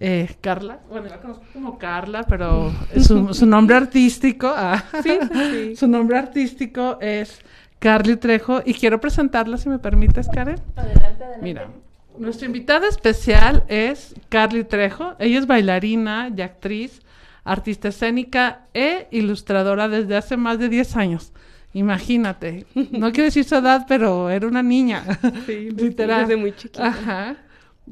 Eh, Carla, bueno, la conozco como Carla, pero su, su nombre artístico, ah, su nombre artístico es Carly Trejo y quiero presentarla, si me permites, Karen. Adelante, adelante. Mira, nuestra invitada especial es Carly Trejo. Ella es bailarina y actriz, artista escénica e ilustradora desde hace más de 10 años. Imagínate, no quiero decir su edad, pero era una niña. Sí, literal. Desde muy chiquita. Ajá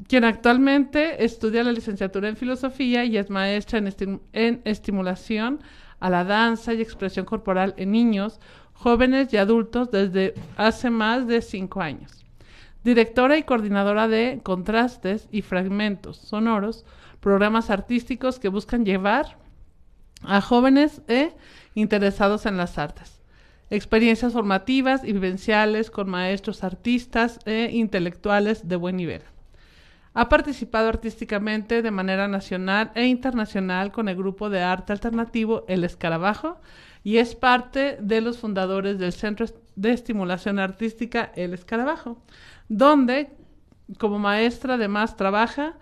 quien actualmente estudia la licenciatura en filosofía y es maestra en, estimulación a la danza y expresión corporal en niños, jóvenes y adultos desde hace más de cinco años. Directora y coordinadora de contrastes y fragmentos sonoros, programas artísticos que buscan llevar a jóvenes e interesados en las artes. Experiencias formativas y vivenciales con maestros artistas e intelectuales de buen nivel. Ha participado artísticamente de manera nacional e internacional con el grupo de arte alternativo El Escarabajo y es parte de los fundadores del Centro de Estimulación Artística El Escarabajo, donde como maestra además trabaja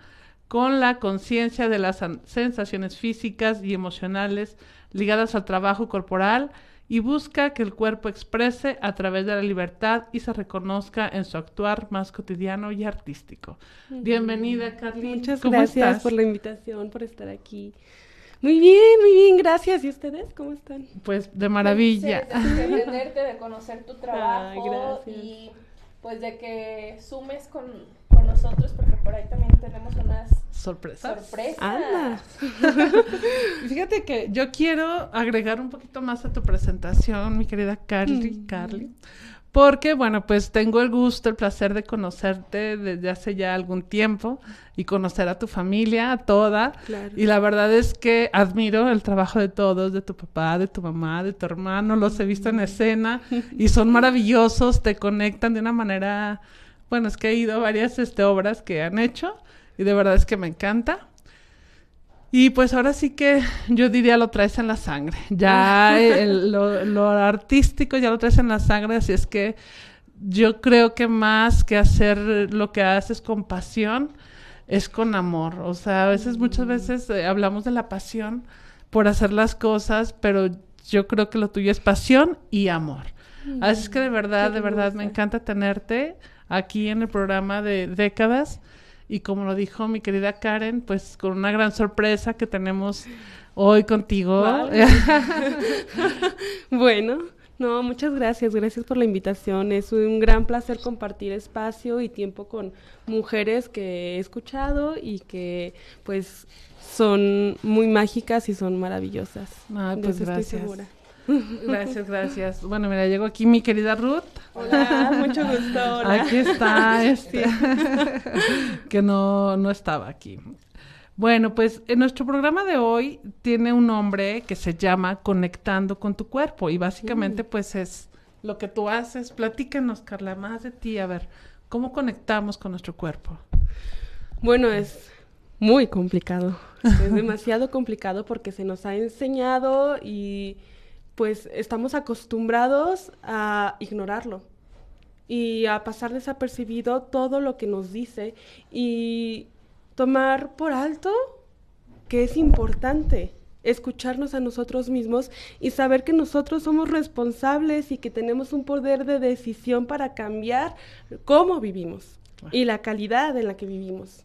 con la conciencia de las sensaciones físicas y emocionales ligadas al trabajo corporal y busca que el cuerpo exprese a través de la libertad y se reconozca en su actuar más cotidiano y artístico. Bienvenida, Carly. Muchas gracias por la invitación, por estar aquí. Muy bien, muy bien, gracias. ¿Y ustedes cómo están? Pues de maravilla. de entenderte, de conocer tu trabajo y pues de que sumes con, con nosotros porque por ahí también tenemos unas sorpresas. Sorpresas. Fíjate que yo quiero agregar un poquito más a tu presentación, mi querida Carly, mm. Carly. Porque, bueno, pues tengo el gusto, el placer de conocerte desde hace ya algún tiempo y conocer a tu familia, a toda. Y la verdad es que admiro el trabajo de todos, de tu papá, de tu mamá, de tu hermano. Los he visto en escena y son maravillosos, te conectan de una manera... Bueno, es que he ido a varias este, obras que han hecho y de verdad es que me encanta. Y pues ahora sí que yo diría lo traes en la sangre. Ya lo, artístico ya lo traes en la sangre, así es que yo creo que más que hacer lo que haces con pasión, es con amor. O sea, a veces, muchas veces eh, hablamos de la pasión por hacer las cosas, pero yo creo que lo tuyo es pasión y amor. Así es que de verdad, de verdad, me encanta tenerte aquí en el programa de décadas y como lo dijo mi querida Karen, pues con una gran sorpresa que tenemos hoy contigo. bueno, no, muchas gracias, gracias por la invitación. Es un gran placer compartir espacio y tiempo con mujeres que he escuchado y que pues son muy mágicas y son maravillosas. Ah, pues gracias. Estoy segura. Gracias, gracias. Bueno, mira, llegó aquí mi querida Ruth. Hola, mucho gusto. Aquí está, este, que no, no estaba aquí. Bueno, pues en nuestro programa de hoy tiene un nombre que se llama Conectando con tu cuerpo y básicamente mm. pues es lo que tú haces. Platícanos, Carla, más de ti, a ver, ¿cómo conectamos con nuestro cuerpo? Bueno, es muy complicado. Es demasiado complicado porque se nos ha enseñado y pues estamos acostumbrados a ignorarlo y a pasar desapercibido todo lo que nos dice y tomar por alto que es importante escucharnos a nosotros mismos y saber que nosotros somos responsables y que tenemos un poder de decisión para cambiar cómo vivimos y la calidad en la que vivimos.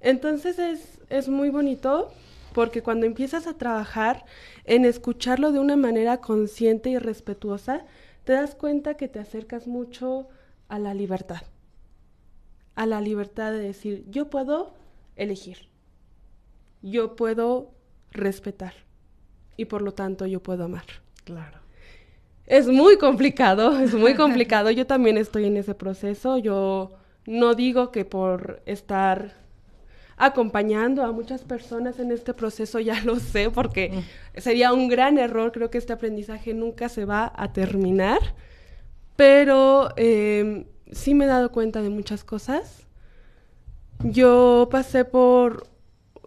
Entonces es, es muy bonito porque cuando empiezas a trabajar en escucharlo de una manera consciente y respetuosa, te das cuenta que te acercas mucho a la libertad, a la libertad de decir, yo puedo elegir, yo puedo respetar y por lo tanto yo puedo amar. Claro. Es muy complicado, es muy complicado. Yo también estoy en ese proceso. Yo no digo que por estar acompañando a muchas personas en este proceso ya lo sé, porque mm. sería un gran error. Creo que este aprendizaje nunca se va a terminar. Pero eh, sí me he dado cuenta de muchas cosas. Yo pasé por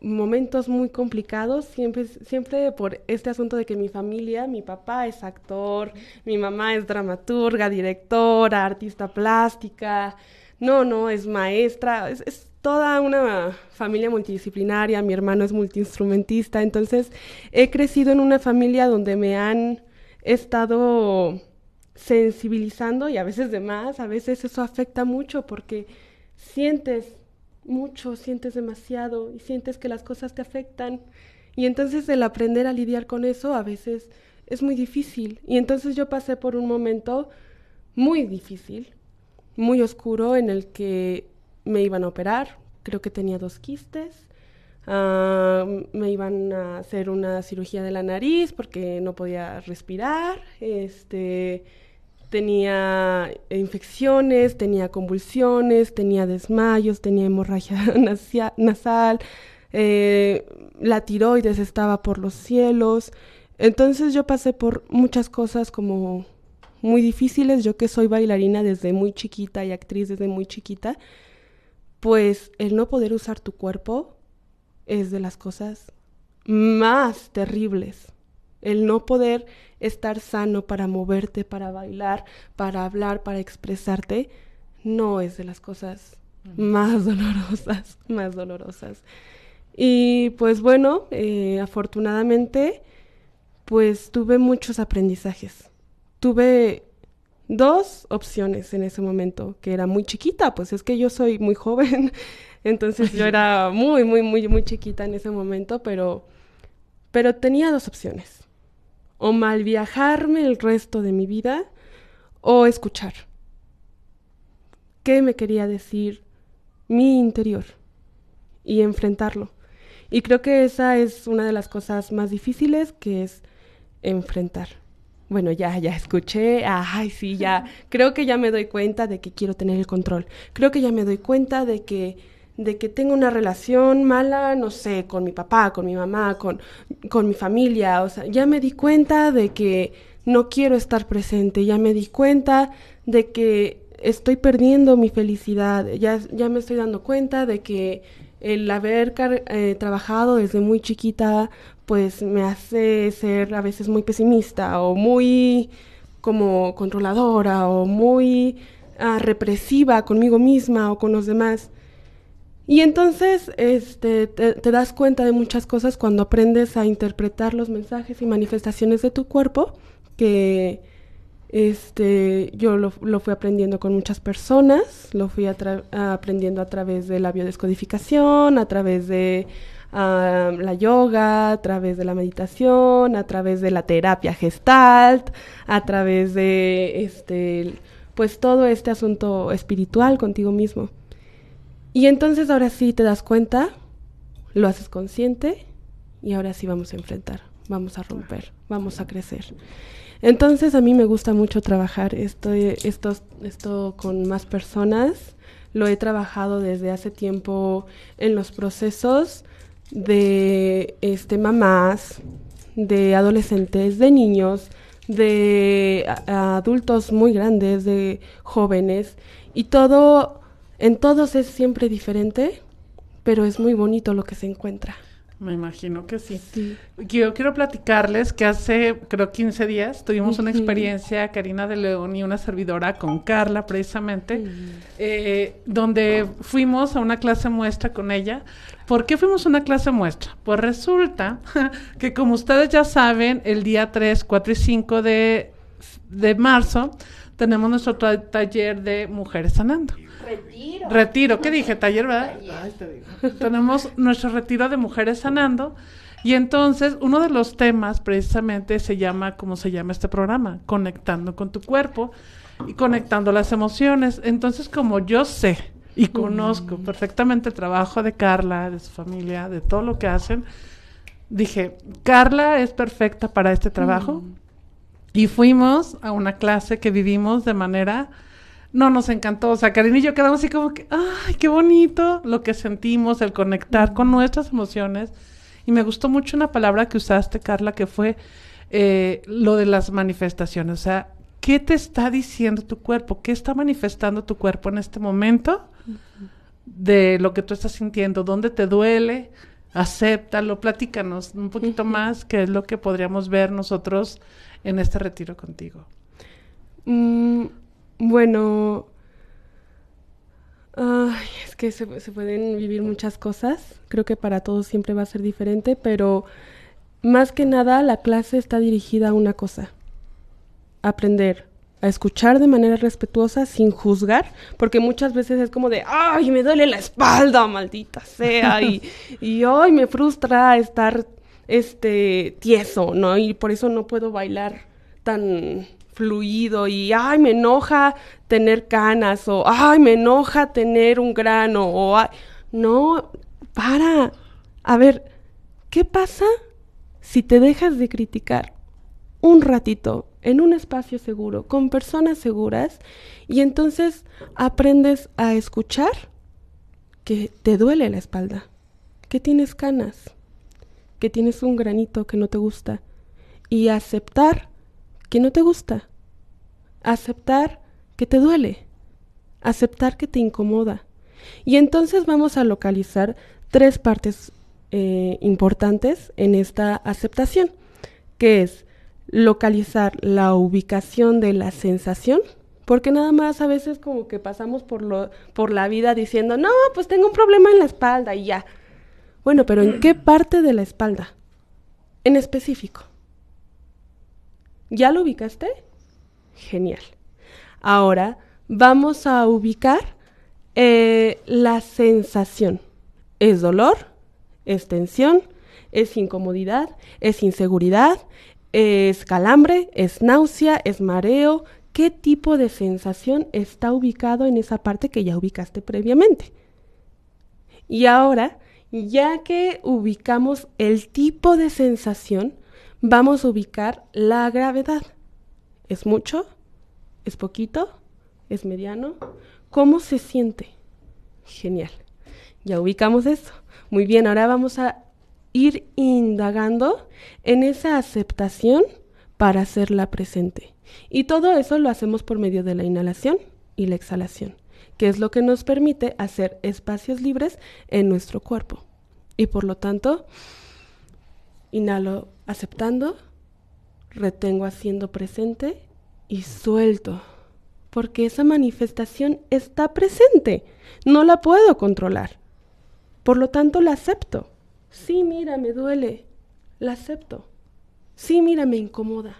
momentos muy complicados, siempre, siempre por este asunto de que mi familia, mi papá es actor, mi mamá es dramaturga, directora, artista plástica, no, no, es maestra, es, es toda una familia multidisciplinaria, mi hermano es multiinstrumentista, entonces he crecido en una familia donde me han estado sensibilizando y a veces de más, a veces eso afecta mucho porque sientes mucho, sientes demasiado y sientes que las cosas te afectan. Y entonces el aprender a lidiar con eso a veces es muy difícil. Y entonces yo pasé por un momento muy difícil, muy oscuro, en el que me iban a operar, creo que tenía dos quistes, ah, me iban a hacer una cirugía de la nariz porque no podía respirar, este tenía infecciones, tenía convulsiones, tenía desmayos, tenía hemorragia nasal, eh, la tiroides estaba por los cielos. Entonces yo pasé por muchas cosas como muy difíciles, yo que soy bailarina desde muy chiquita y actriz desde muy chiquita, pues el no poder usar tu cuerpo es de las cosas más terribles. El no poder estar sano para moverte, para bailar, para hablar, para expresarte, no es de las cosas más dolorosas, más dolorosas. Y pues bueno, eh, afortunadamente, pues tuve muchos aprendizajes. Tuve dos opciones en ese momento, que era muy chiquita, pues es que yo soy muy joven, entonces yo era muy, muy, muy, muy chiquita en ese momento, pero, pero tenía dos opciones o mal viajarme el resto de mi vida o escuchar. ¿Qué me quería decir mi interior? Y enfrentarlo. Y creo que esa es una de las cosas más difíciles que es enfrentar. Bueno, ya, ya escuché, ay, sí, ya, creo que ya me doy cuenta de que quiero tener el control. Creo que ya me doy cuenta de que de que tengo una relación mala, no sé, con mi papá, con mi mamá, con, con mi familia. O sea, ya me di cuenta de que no quiero estar presente, ya me di cuenta de que estoy perdiendo mi felicidad, ya, ya me estoy dando cuenta de que el haber eh, trabajado desde muy chiquita, pues me hace ser a veces muy pesimista o muy como controladora o muy ah, represiva conmigo misma o con los demás. Y entonces este, te, das cuenta de muchas cosas cuando aprendes a interpretar los mensajes y manifestaciones de tu cuerpo, que este, yo lo, fui aprendiendo con muchas personas, lo fui aprendiendo a través de la biodescodificación, a través de la yoga, a través de la meditación, a través de la terapia gestalt, a través de este, pues todo este asunto espiritual contigo mismo. Y entonces ahora sí te das cuenta, lo haces consciente y ahora sí vamos a enfrentar, vamos a romper, vamos a crecer. Entonces a mí me gusta mucho trabajar esto, esto, esto con más personas. Lo he trabajado desde hace tiempo en los procesos de este, mamás, de adolescentes, de niños, de adultos muy grandes, de jóvenes, y todo en todos es siempre diferente, pero es muy bonito lo que se encuentra. Me imagino que sí. Yo quiero platicarles que hace, creo, 15 días tuvimos una experiencia, Karina de León y una servidora con Carla, precisamente, eh, donde fuimos a una clase muestra con ella. ¿Por qué fuimos a una clase muestra? Pues resulta que, como ustedes ya saben, el día 3, 4 y 5 de, de marzo tenemos nuestro taller de Mujeres Sanando. Retiro. Retiro, ¿qué dije? Taller, ¿verdad? Tenemos nuestro retiro de mujeres sanando. Y entonces, uno de los temas precisamente se llama, ¿cómo se llama este programa? Conectando con tu cuerpo y conectando las emociones. Entonces, como yo sé y conozco perfectamente el trabajo de Carla, de su familia, de todo lo que hacen, dije, Carla es perfecta para este trabajo. Y fuimos a una clase que vivimos de manera no, nos encantó. O sea, Karina y yo quedamos así como que, ay, qué bonito lo que sentimos, el conectar con nuestras emociones. Y me gustó mucho una palabra que usaste, Carla, que fue eh, lo de las manifestaciones. O sea, ¿qué te está diciendo tu cuerpo? ¿Qué está manifestando tu cuerpo en este momento de lo que tú estás sintiendo? ¿Dónde te duele? Acéptalo, platícanos un poquito más qué es lo que podríamos ver nosotros en este retiro contigo. Mm, bueno, es que se, pueden vivir muchas cosas. Creo que para todos siempre va a ser diferente, pero más que nada la clase está dirigida a una cosa. Aprender a escuchar de manera respetuosa sin juzgar, porque muchas veces es como de, ay, me duele la espalda, maldita sea, y, y ay, me frustra estar este tieso, ¿no? Y por eso no puedo bailar tan fluido y, ay, me enoja tener canas o, ay, me enoja tener un grano o, ay, no, para. A ver, ¿qué pasa si te dejas de criticar un ratito en un espacio seguro, con personas seguras, y entonces aprendes a escuchar que te duele la espalda, que tienes canas, que tienes un granito que no te gusta, y aceptar que no te gusta. Aceptar que te duele. Aceptar que te incomoda. Y entonces vamos a localizar tres partes eh, importantes en esta aceptación, que es localizar la ubicación de la sensación, porque nada más a veces como que pasamos por, lo, por la vida diciendo, no, pues tengo un problema en la espalda y ya. Bueno, pero ¿en qué parte de la espalda? En específico. ¿Ya lo ubicaste? Genial. Ahora vamos a ubicar eh, la sensación. ¿Es dolor? ¿Es tensión? ¿Es incomodidad? ¿Es inseguridad? ¿Es calambre? ¿Es náusea? ¿Es mareo? ¿Qué tipo de sensación está ubicado en esa parte que ya ubicaste previamente? Y ahora, ya que ubicamos el tipo de sensación, vamos a ubicar la gravedad. ¿Es mucho? ¿Es poquito? ¿Es mediano? ¿Cómo se siente? Genial. Ya ubicamos eso. Muy bien, ahora vamos a ir indagando en esa aceptación para hacerla presente. Y todo eso lo hacemos por medio de la inhalación y la exhalación, que es lo que nos permite hacer espacios libres en nuestro cuerpo. Y por lo tanto, Inhalo aceptando, retengo haciendo presente y suelto, porque esa manifestación está presente, no la puedo controlar. Por lo tanto, la acepto. Sí, mira, me duele, la acepto. Sí, mira, me incomoda.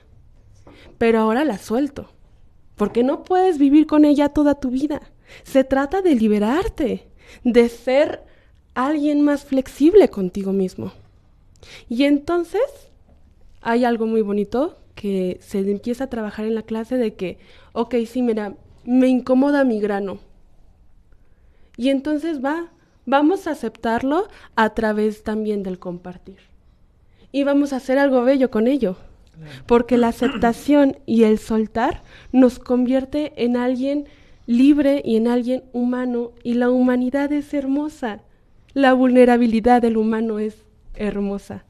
Pero ahora la suelto, porque no puedes vivir con ella toda tu vida. Se trata de liberarte, de ser alguien más flexible contigo mismo. Y entonces hay algo muy bonito que se empieza a trabajar en la clase de que, ok, sí, mira, me incomoda mi grano. Y entonces va, vamos a aceptarlo a través también del compartir. Y vamos a hacer algo bello con ello. Porque la aceptación y el soltar nos convierte en alguien libre y en alguien humano. Y la humanidad es hermosa. La vulnerabilidad del humano es hermosa.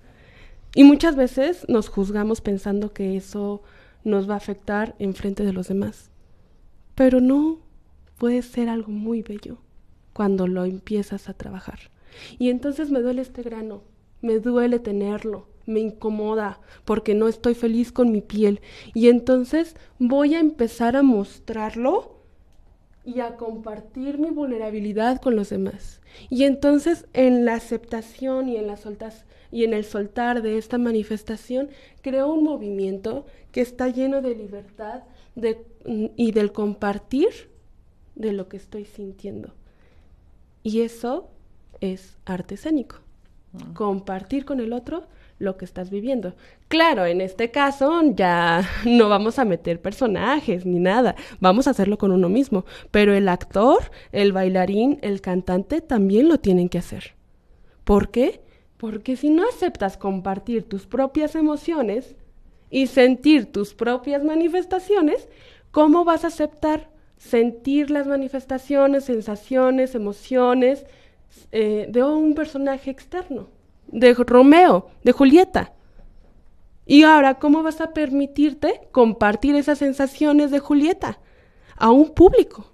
Y muchas veces nos juzgamos pensando que eso nos va a afectar en frente de los demás. Pero no, puede ser algo muy bello cuando lo empiezas a trabajar. Y entonces me duele este grano, me duele tenerlo, me incomoda porque no estoy feliz con mi piel. Y entonces voy a empezar a mostrarlo y a compartir mi vulnerabilidad con los demás. Y entonces en la aceptación y en la soltas y en el soltar de esta manifestación creo un movimiento que está lleno de libertad de, y del compartir de lo que estoy sintiendo. Y eso es artesánico. Ah. Compartir con el otro lo que estás viviendo. Claro, en este caso ya no vamos a meter personajes ni nada, vamos a hacerlo con uno mismo, pero el actor, el bailarín, el cantante también lo tienen que hacer. ¿Por qué? Porque si no aceptas compartir tus propias emociones y sentir tus propias manifestaciones, ¿cómo vas a aceptar sentir las manifestaciones, sensaciones, emociones eh, de un personaje externo? De Romeo, de Julieta. Y ahora, ¿cómo vas a permitirte compartir esas sensaciones de Julieta a un público?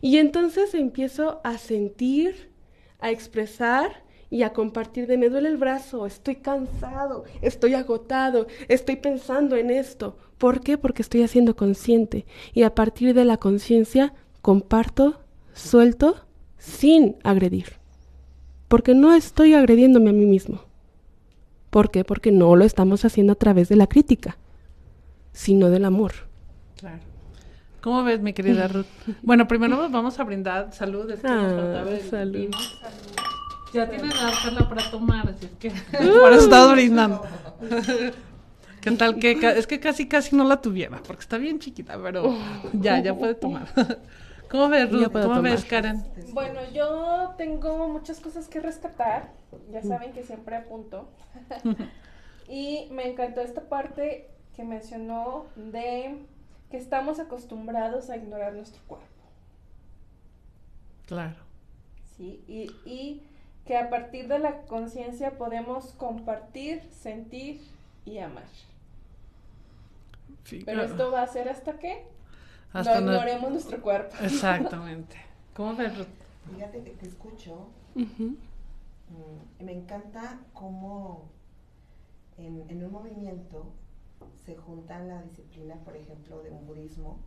Y entonces empiezo a sentir, a expresar y a compartir de me duele el brazo, estoy cansado, estoy agotado, estoy pensando en esto. ¿Por qué? Porque estoy haciendo consciente. Y a partir de la conciencia comparto, suelto, sin agredir porque no estoy agrediéndome a mí mismo. ¿Por qué? Porque no lo estamos haciendo a través de la crítica, sino del amor. Claro. ¿Cómo ves, mi querida Ruth? bueno, primero vamos a brindar salud. Es que ah, salud. Ya tienes la charla para tomar, así es que por eso estás brindando. ¿Qué tal que es que casi casi no la tuviera, porque está bien chiquita, pero ya, ya puede tomar. ¿Cómo ves, Ruth? ¿Cómo ves, Karen? Bueno, yo tengo muchas cosas que rescatar. Ya saben que siempre apunto. y me encantó esta parte que mencionó de que estamos acostumbrados a ignorar nuestro cuerpo. Claro. Sí, y, y que a partir de la conciencia podemos compartir, sentir y amar. Pero esto va a ser hasta qué? no ignoremos nuestro cuerpo. Exactamente. ¿Cómo ves, Fíjate que te escucho. Mm, me encanta cómo en, un movimiento se juntan la disciplina, por ejemplo, de un budismo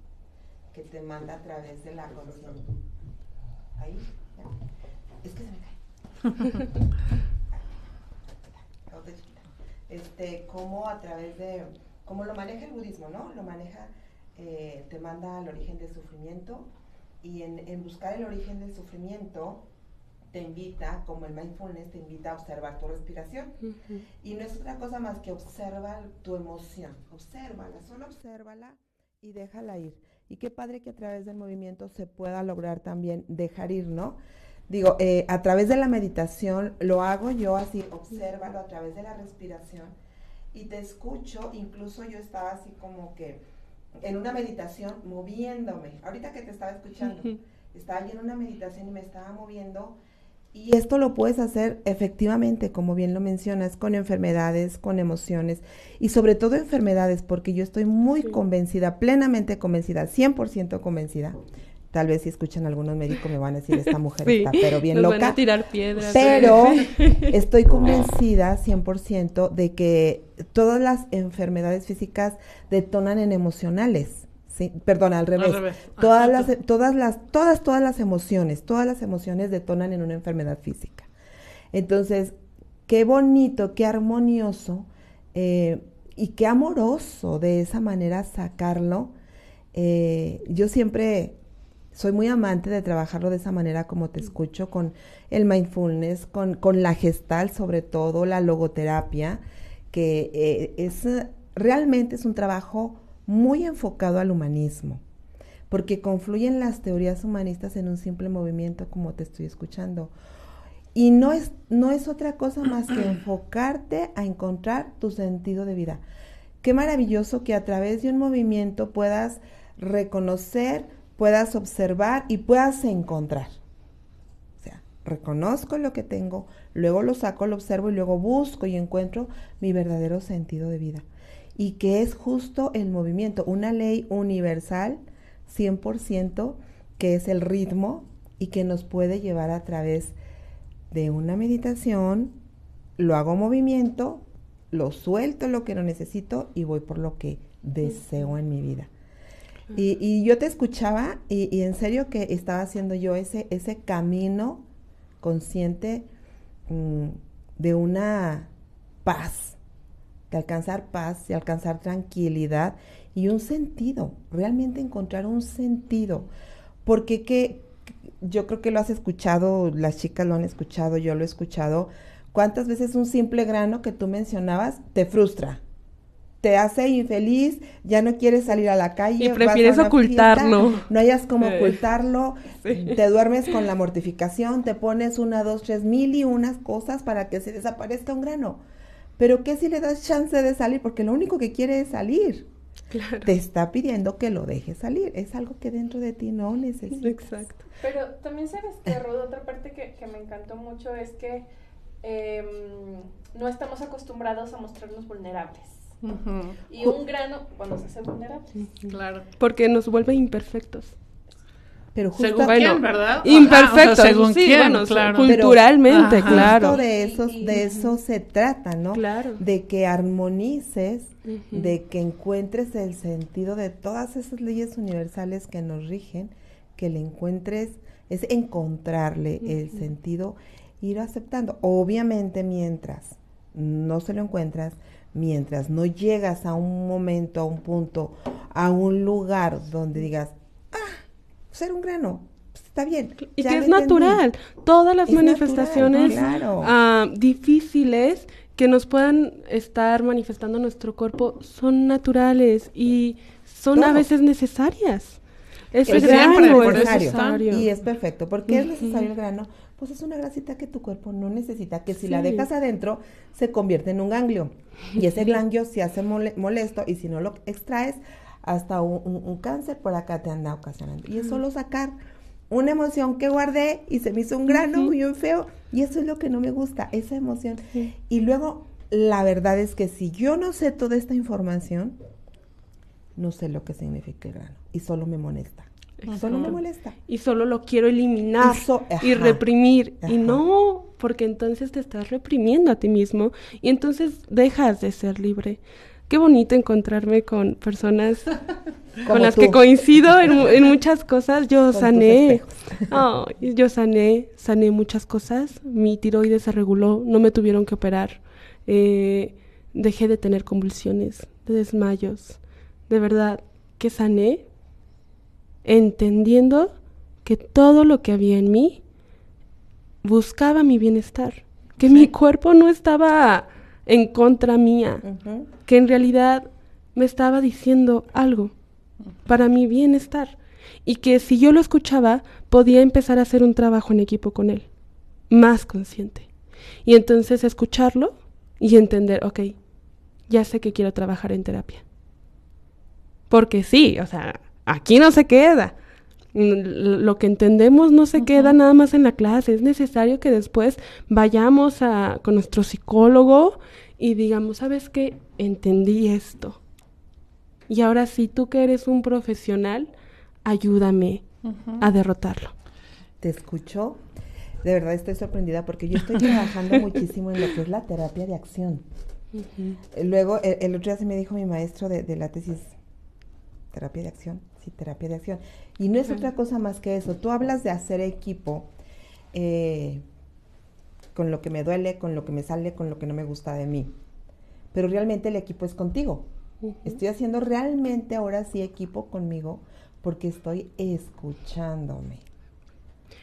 que te manda a través de la conciencia. Ahí, Es que se me cae. este, cómo a través de, cómo lo maneja el budismo, ¿no? Lo maneja eh, te manda al origen del sufrimiento y en, buscar el origen del sufrimiento te invita, como el mindfulness, te invita a observar tu respiración. Y no es otra cosa más que observar tu emoción. Obsérvala, solo obsérvala y déjala ir. Y qué padre que a través del movimiento se pueda lograr también dejar ir, ¿no? Digo, eh, a través de la meditación lo hago yo así, obsérvalo a través de la respiración y te escucho, incluso yo estaba así como que en una meditación moviéndome. Ahorita que te estaba escuchando, estaba en una meditación y me estaba moviendo. Y esto lo puedes hacer efectivamente, como bien lo mencionas, con enfermedades, con emociones y sobre todo enfermedades, porque yo estoy muy convencida, plenamente convencida, 100% convencida. Tal vez si escuchan algunos médicos me van a decir, esta mujer está pero bien loca. Van a tirar piedras. Pero estoy convencida 100% de que todas las enfermedades físicas detonan en emocionales. Sí, perdón, al revés. Todas las, todas las, todas, todas las emociones, todas las emociones detonan en una enfermedad física. Entonces, qué bonito, qué armonioso eh, y qué amoroso de esa manera sacarlo. Eh, yo siempre soy muy amante de trabajarlo de esa manera como te escucho, con el mindfulness, con, con la gestal sobre todo, la logoterapia, que eh, es realmente es un trabajo muy enfocado al humanismo, porque confluyen las teorías humanistas en un simple movimiento como te estoy escuchando. Y no es, no es otra cosa más que enfocarte a encontrar tu sentido de vida. Qué maravilloso que a través de un movimiento puedas reconocer, puedas observar y puedas encontrar. O sea, reconozco lo que tengo, luego lo saco, lo observo y luego busco y encuentro mi verdadero sentido de vida. Y que es justo el movimiento, una ley universal, 100%, que es el ritmo y que nos puede llevar a través de una meditación, lo hago movimiento, lo suelto lo que no necesito y voy por lo que deseo en mi vida. Y, yo te escuchaba y, en serio que estaba haciendo yo ese, ese camino consciente mm, de una paz, de alcanzar paz y alcanzar tranquilidad y un sentido, realmente encontrar un sentido. Porque que, yo creo que lo has escuchado, las chicas lo han escuchado, yo lo he escuchado. ¿Cuántas veces un simple grano que tú mencionabas te frustra? Te hace infeliz, ya no quieres salir a la calle. Y prefieres ocultarlo. no hayas como ocultarlo, te duermes con la mortificación, te pones una, dos, tres mil y unas cosas para que se desaparezca un grano. Pero ¿qué si le das chance de salir? Porque lo único que quiere es salir. Claro. Te está pidiendo que lo dejes salir. Es algo que dentro de ti no necesitas. Exacto. Pero también sabes que, Rod, otra parte que, que, me encantó mucho es que em, no estamos acostumbrados a mostrarnos vulnerables. Y un grano cuando se hace vulnerable. Claro. Porque nos vuelve imperfectos. Pero justo según quién, ¿verdad? Imperfectos, según sí, quién, claro. culturalmente, claro. de eso, de eso se trata, ¿no? Claro. De que armonices, de que encuentres el sentido de todas esas leyes universales que nos rigen, que le encuentres, es encontrarle el sentido, ir aceptando. Obviamente mientras no se lo encuentras, mientras no llegas a un momento, a un punto, a un lugar donde digas, ah, ser un grano, pues, está bien. Y que es natural. Todas las manifestaciones ah, difíciles que nos puedan estar manifestando nuestro cuerpo son naturales y son a veces necesarias. Es, necesario, Y es perfecto. ¿Por qué es necesario el grano? pues es una grasita que tu cuerpo no necesita, que si la dejas adentro se convierte en un ganglio. Y ese ganglio se hace molesto y si no lo extraes, hasta un, cáncer por acá te anda ocasionando. Y es solo sacar una emoción que guardé y se me hizo un grano muy feo. Y eso es lo que no me gusta, esa emoción. Y luego, la verdad es que si yo no sé toda esta información, no sé lo que significa el grano y solo me molesta. Solo me molesta. Y solo lo quiero eliminar y, reprimir. Y no, porque entonces te estás reprimiendo a ti mismo y entonces dejas de ser libre. Qué bonito encontrarme con personas con las que coincido en, muchas cosas. Yo sané, yo sané, sané muchas cosas. Mi tiroides se reguló, no me tuvieron que operar. Eh, dejé de tener convulsiones, de desmayos. De verdad, que sané entendiendo que todo lo que había en mí buscaba mi bienestar, que mi cuerpo no estaba en contra mía, que en realidad me estaba diciendo algo para mi bienestar y que si yo lo escuchaba podía empezar a hacer un trabajo en equipo con él, más consciente. Y entonces escucharlo y entender, ok, ya sé que quiero trabajar en terapia. Porque sí, o sea, aquí no se queda. Lo que entendemos no se queda nada más en la clase, es necesario que después vayamos a, con nuestro psicólogo y digamos, ¿sabes qué? Entendí esto. Y ahora sí, tú que eres un profesional, ayúdame a derrotarlo. Te escucho. De verdad estoy sorprendida porque yo estoy trabajando muchísimo en lo que es la terapia de acción. Luego, el, otro día se me dijo mi maestro de la tesis, terapia de acción, sí, terapia de acción. Y no es otra cosa más que eso. Tú hablas de hacer equipo eh, con lo que me duele, con lo que me sale, con lo que no me gusta de mí. Pero realmente el equipo es contigo. Estoy haciendo realmente ahora sí equipo conmigo porque estoy escuchándome.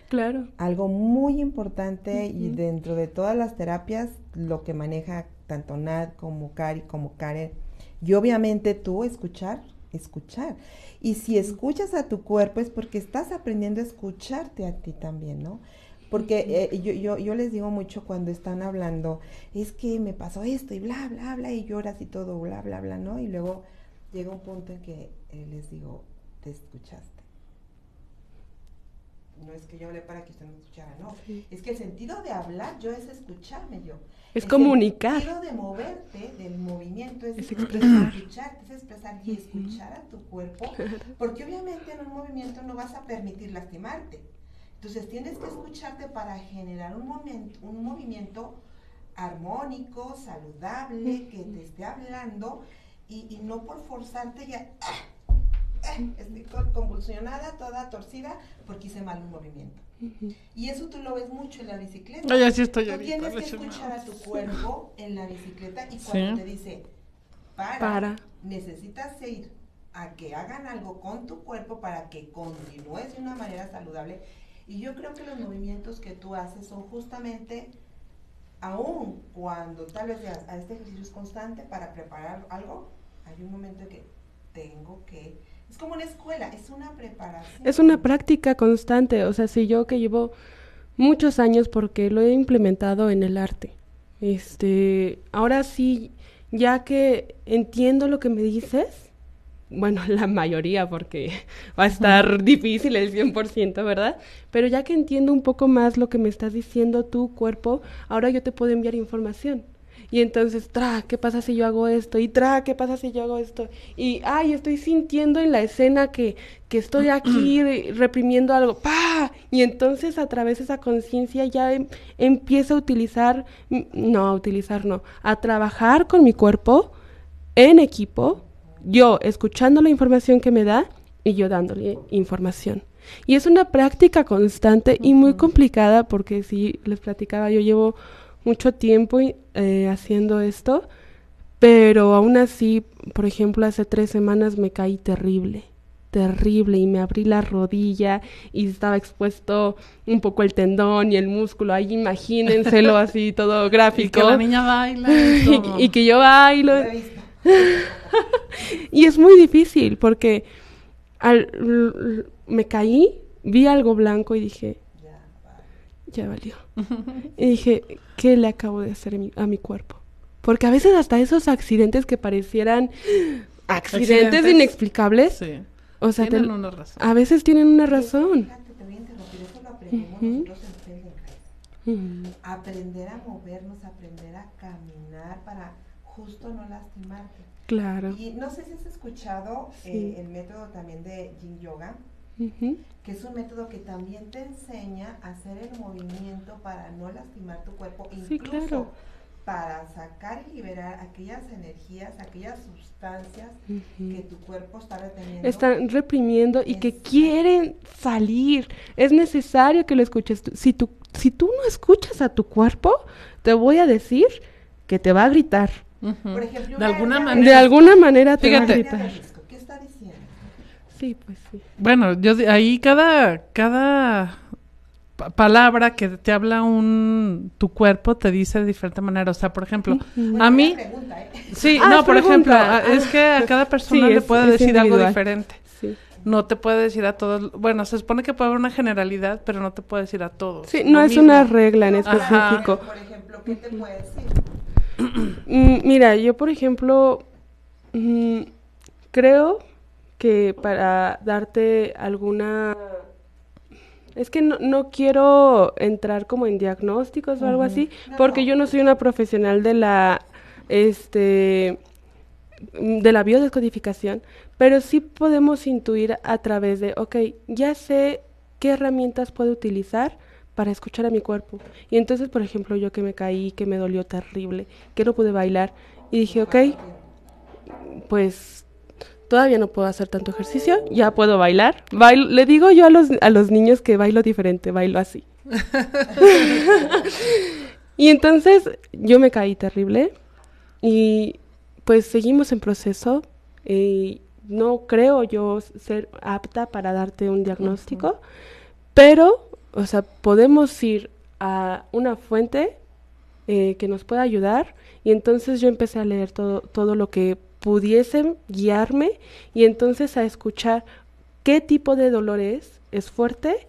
Claro. Algo muy importante y dentro de todas las terapias, lo que maneja tanto Nad como Cari como Karen, y obviamente tú escuchar escuchar. Y si escuchas a tu cuerpo es porque estás aprendiendo a escucharte a ti también, ¿no? Porque eh, yo, yo, yo, les digo mucho cuando están hablando, es que me pasó esto y bla, bla, bla, y lloras y todo, bla, bla, bla, ¿no? Y luego llega un punto en que eh, les digo, te escuchaste. No es que yo hablé para que usted me escuchara, no. Es que el sentido de hablar yo es escucharme yo. Es comunicar. El de moverte, del movimiento, es, expresar. escucharte, es expresar y escuchar a tu cuerpo, porque obviamente en un movimiento no vas a permitir lastimarte. Entonces tienes que escucharte para generar un, momento, un movimiento armónico, saludable, que te esté hablando y, no por forzarte ya, eh, estoy convulsionada, toda torcida, porque hice mal un movimiento. Y eso tú lo ves mucho en la bicicleta. Ay, así estoy tú tienes que escuchar a tu cuerpo en la bicicleta y cuando te dice, para, necesitas ir a que hagan algo con tu cuerpo para que continúes de una manera saludable. Y yo creo que los movimientos que tú haces son justamente, aún cuando tal vez a este ejercicio es constante para preparar algo, hay un momento que tengo que es como una escuela, es una preparación. Es una práctica constante, o sea, si yo que llevo muchos años porque lo he implementado en el arte. Este, ahora sí, ya que entiendo lo que me dices, bueno, la mayoría porque va a estar difícil el 100%, ¿verdad? Pero ya que entiendo un poco más lo que me estás diciendo tu cuerpo, ahora yo te puedo enviar información. Y entonces, tra, ¿qué pasa si yo hago esto? Y tra, ¿qué pasa si yo hago esto? Y, ay, estoy sintiendo en la escena que, que estoy aquí reprimiendo algo, ¡pa! Y entonces a través de esa conciencia ya em, empiezo a utilizar, no, a utilizar no, a trabajar con mi cuerpo en equipo, yo escuchando la información que me da y yo dándole información. Y es una práctica constante y muy complicada porque si les platicaba, yo llevo mucho tiempo eh, haciendo esto, pero aún así, por ejemplo, hace tres semanas me caí terrible, terrible y me abrí la rodilla y estaba expuesto un poco el tendón y el músculo, ahí imagínenselo así todo gráfico. Y que la niña baila. Y, que yo bailo. y es muy difícil porque al, me caí, vi algo blanco y dije, ya valió. y dije, ¿qué le acabo de hacer a mi, cuerpo? Porque a veces hasta esos accidentes que parecieran accidentes, inexplicables, o sea, tienen una razón. a veces tienen una razón. Aprender a movernos, aprender a caminar para justo no lastimarte. Claro. Y no sé si has escuchado eh, el método también de Yin Yoga que es un método que también te enseña a hacer el movimiento para no lastimar tu cuerpo, incluso para sacar y liberar aquellas energías, aquellas sustancias que tu cuerpo está reteniendo. Están reprimiendo y que quieren salir. Es necesario que lo escuches. Si tú, si tú no escuchas a tu cuerpo, te voy a decir que te va a gritar. Por ejemplo, de alguna manera. De alguna manera te va a gritar. Sí, pues sí. Bueno, yo ahí cada, cada palabra que te habla un tu cuerpo te dice de diferente manera. O sea, por ejemplo, a mí. ¿eh? Sí, ah, no, por ejemplo, es que a cada persona le puede decir algo diferente. No te puede decir a todos. Bueno, se supone que puede haber una generalidad, pero no te puede decir a todos. Sí, no es una regla en específico. Por ejemplo, ¿qué te puede decir? Mm, mira, yo, por ejemplo, mm, creo que para darte alguna... Es que no, no quiero entrar como en diagnósticos o algo así, porque yo no soy una profesional de la, este, de la biodescodificación, pero sí podemos intuir a través de, ok, ya sé qué herramientas puedo utilizar para escuchar a mi cuerpo. Y entonces, por ejemplo, yo que me caí, que me dolió terrible, que no pude bailar, y dije, ok, pues todavía no puedo hacer tanto ejercicio, ya puedo bailar. Bailo, le digo yo a los, a los niños que bailo diferente, bailo así. y entonces yo me caí terrible y pues seguimos en proceso. Y no creo yo ser apta para darte un diagnóstico, pero, o sea, podemos ir a una fuente eh, que nos pueda ayudar y entonces yo empecé a leer todo, todo lo que pudiesen guiarme y entonces a escuchar qué tipo de dolor es, es fuerte,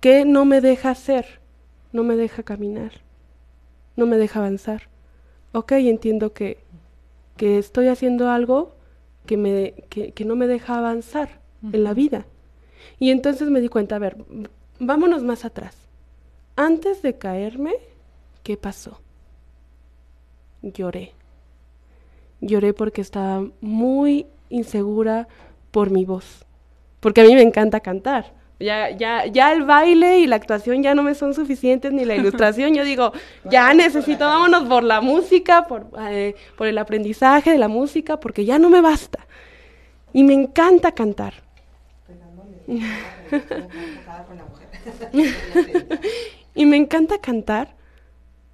qué no me deja hacer, no me deja caminar, no me deja avanzar. Ok, entiendo que, que estoy haciendo algo que, me, que, que no me deja avanzar en la vida. Y entonces me di cuenta, a ver, vámonos más atrás. Antes de caerme, ¿qué pasó? Lloré. Lloré porque estaba muy insegura por mi voz. Porque a mí me encanta cantar, Ya, ya, ya el baile y la actuación ya no me son suficientes, ni la ilustración. Yo digo, ya necesito, vámonos por la música, por, eh, por el aprendizaje de la música, porque ya no me basta. Y me encanta cantar. y me encanta cantar,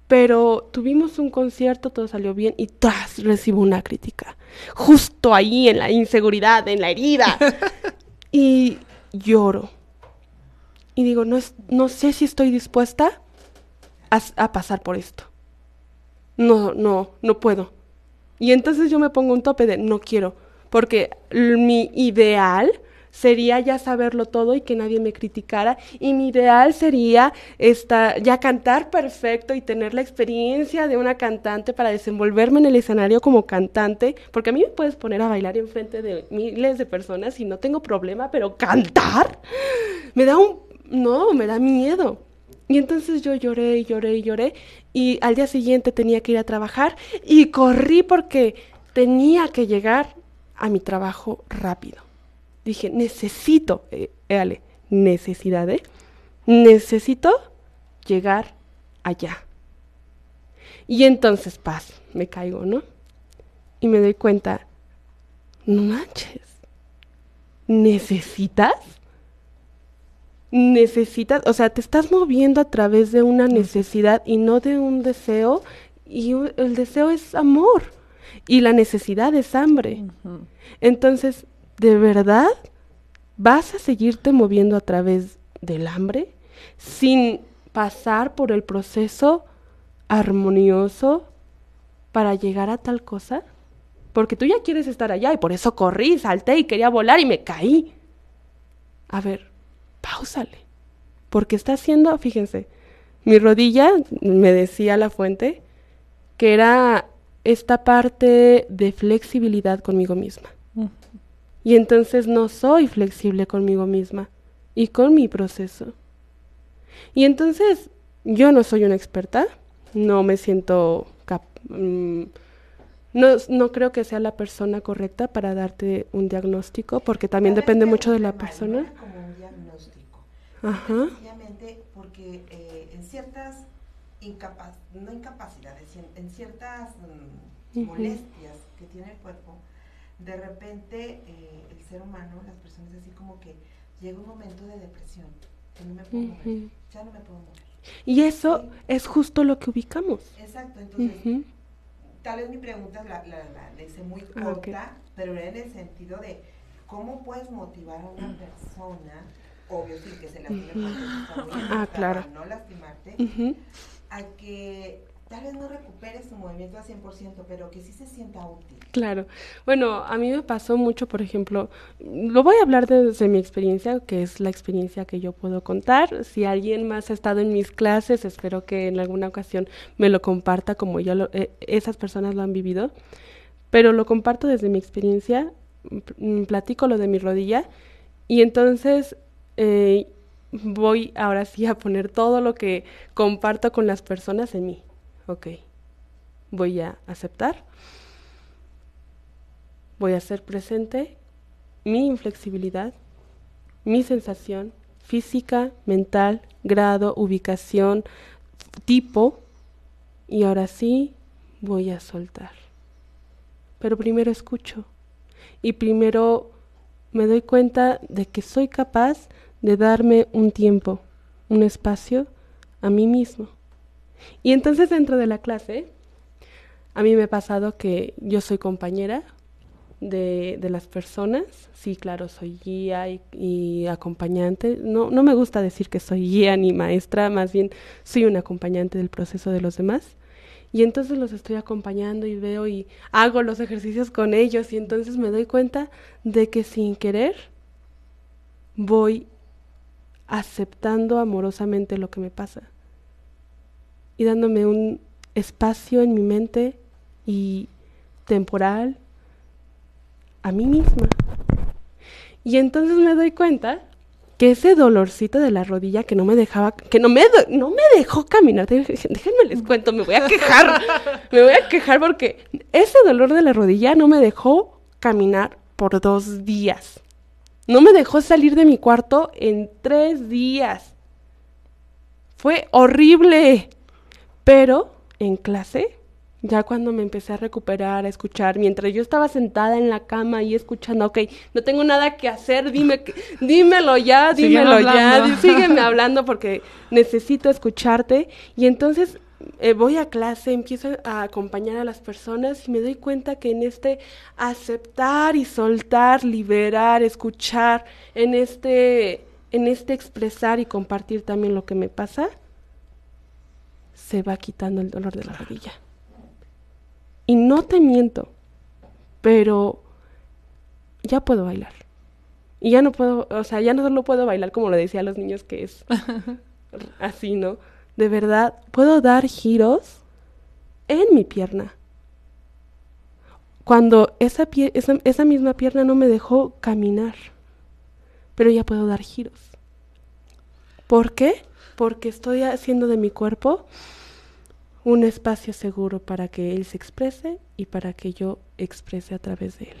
pero tuvimos un concierto, todo salió bien y tras recibo una crítica. Justo ahí en la inseguridad, en la herida. y lloro y digo, no, es, no sé si estoy dispuesta a, pasar por esto. No, no, no puedo. Y entonces yo me pongo un tope de no quiero, porque mi ideal sería ya saberlo todo y que nadie me criticara. Y mi ideal sería esta, ya cantar perfecto y tener la experiencia de una cantante para desenvolverme en el escenario como cantante, porque a mí me puedes poner a bailar en frente de miles de personas y no tengo problema, pero cantar me da un no, me da miedo. Y entonces yo lloré y lloré y lloré y al día siguiente tenía que ir a trabajar y corrí porque tenía que llegar a mi trabajo rápido. Dije, necesito, eh, Ale, necesidad, ¿eh? Necesito llegar allá. Y entonces, paz, me caigo, ¿no? Y me doy cuenta, no manches, ¿necesitas? necesitas, o sea, te estás moviendo a través de una necesidad y no de un deseo, y el deseo es amor y la necesidad es hambre. Entonces, ¿de verdad vas a seguirte moviendo a través del hambre sin pasar por el proceso armonioso para llegar a tal cosa? Porque tú ya quieres estar allá y por eso corrí, salté y quería volar y me caí. A ver, pausale. Porque está haciendo, fíjense, mi rodilla, me decía la fuente, que era esta parte de flexibilidad conmigo misma. Y entonces no soy flexible conmigo misma y con mi proceso. Y entonces yo no soy una experta, no me siento mm, no, no creo que sea la persona correcta para darte un diagnóstico, porque también depende mucho de la persona. Ajá. porque eh, en ciertas incapaz no incapacidades, en, ciertas mm, molestias que tiene el cuerpo, de repente eh, el ser humano, las personas así como que llega un momento de depresión, que no me puedo mover, ya no me puedo mover. Y eso es justo lo que ubicamos. Exacto, entonces, tal vez mi pregunta la, la, la, hice muy corta, pero era en el sentido de cómo puedes motivar a una persona obvio sí que se lastime ah, claro. para no lastimarte, a que tal vez no recupere su movimiento al 100%, pero que sí se sienta útil. Claro. Bueno, a mí me pasó mucho, por ejemplo, lo voy a hablar desde mi experiencia, que es la experiencia que yo puedo contar. Si alguien más ha estado en mis clases, espero que en alguna ocasión me lo comparta como yo lo, eh, esas personas lo han vivido. Pero lo comparto desde mi experiencia, platico lo de mi rodilla y entonces eh, voy ahora sí a poner todo lo que comparto con las personas en mí. Ok, voy a aceptar, voy a hacer presente mi inflexibilidad, mi sensación física, mental, grado, ubicación, tipo, y ahora sí voy a soltar. Pero primero escucho y primero me doy cuenta de que soy capaz de darme un tiempo, un espacio a mí mismo. Y entonces dentro de la clase, a mí me ha pasado que yo soy compañera de, de las personas, sí, claro, soy guía y, acompañante. No, no me gusta decir que soy guía ni maestra, más bien soy un acompañante del proceso de los demás. Y entonces los estoy acompañando y veo y hago los ejercicios con ellos y entonces me doy cuenta de que sin querer voy aceptando amorosamente lo que me pasa y dándome un espacio en mi mente y temporal a mí misma. Y entonces me doy cuenta que ese dolorcito de la rodilla que no me dejaba, que no me, no me dejó caminar, déjenme les cuento, me voy a quejar, me voy a quejar porque ese dolor de la rodilla no me dejó caminar por dos días. No me dejó salir de mi cuarto en tres días. Fue horrible. Pero en clase, ya cuando me empecé a recuperar, a escuchar, mientras yo estaba sentada en la cama y escuchando, ok, no tengo nada que hacer, dime, dímelo ya, dímelo ya, sígueme hablando porque necesito escucharte. Y entonces eh, voy a clase, empiezo a acompañar a las personas y me doy cuenta que en este aceptar y soltar, liberar, escuchar, en este, en este expresar y compartir también lo que me pasa, se va quitando el dolor de la rodilla. Y no te miento, pero ya puedo bailar. Y ya no puedo, o sea, ya no solo puedo bailar como lo decía a los niños que es así, ¿no? De verdad, puedo dar giros en mi pierna. Cuando esa, esa, esa misma pierna no me dejó caminar, pero ya puedo dar giros. ¿Por qué? Porque estoy haciendo de mi cuerpo un espacio seguro para que él se exprese y para que yo exprese a través de él.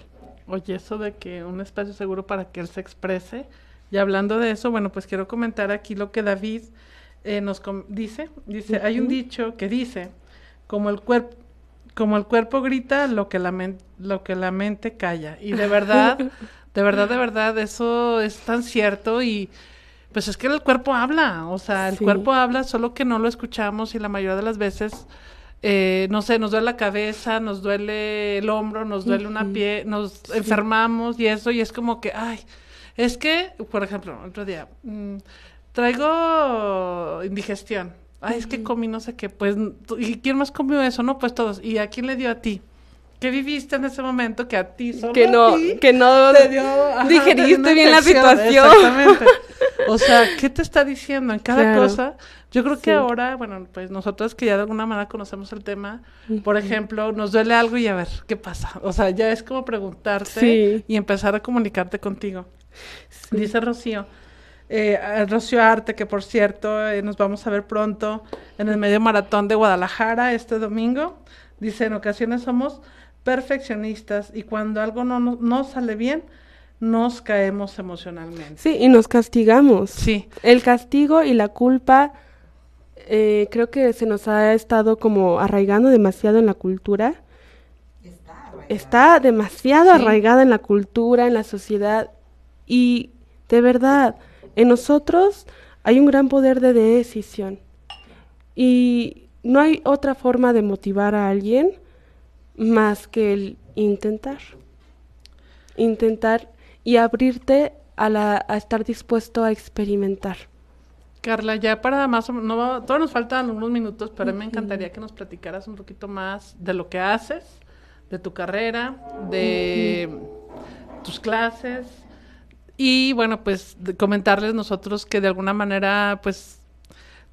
Oye, eso de que un espacio seguro para que él se exprese, y hablando de eso, bueno, pues quiero comentar aquí lo que David eh, nos dice, dice, hay un dicho que dice, como el cuerpo como el cuerpo grita, lo que la lo que la mente calla. Y de verdad, de verdad, de verdad, eso es tan cierto y pues es que el cuerpo habla, o sea, el cuerpo habla, solo que no lo escuchamos y la mayoría de las veces, eh, no sé, nos duele la cabeza, nos duele el hombro, nos duele una pie, nos enfermamos y eso, y es como que, ay, es que, por ejemplo, otro día, mm, traigo indigestión. Ay, es que comí no sé qué, pues, ¿y quién más comió eso? No, pues todos. ¿Y a quién le dio a ti? ¿Qué viviste en ese momento que a ti solo que no, que no te dio, digeriste bien la situación? Exactamente. O sea, ¿qué te está diciendo en cada cosa? Yo creo que ahora, bueno, pues nosotros que ya de alguna manera conocemos el tema, por ejemplo, nos duele algo y a ver, ¿qué pasa? O sea, ya es como preguntarte y empezar a comunicarte contigo. Dice Rocío, eh, Rocío Arte, que por cierto, eh, nos vamos a ver pronto en el medio maratón de Guadalajara este domingo. Dice, en ocasiones somos perfeccionistas y cuando algo no, no, sale bien, nos caemos emocionalmente. Sí, y nos castigamos. Sí. El castigo y la culpa eh, creo que se nos ha estado como arraigando demasiado en la cultura. Está, demasiado arraigada en la cultura, en la sociedad. Y de verdad, en nosotros hay un gran poder de decisión. Y no hay otra forma de motivar a alguien más que el intentar. Intentar y abrirte a, la, a estar dispuesto a experimentar. Carla, ya para más, no, todos nos faltan unos minutos, pero me encantaría que nos platicaras un poquito más de lo que haces, de tu carrera, de tus clases. Y bueno, pues comentarles nosotros que de alguna manera, pues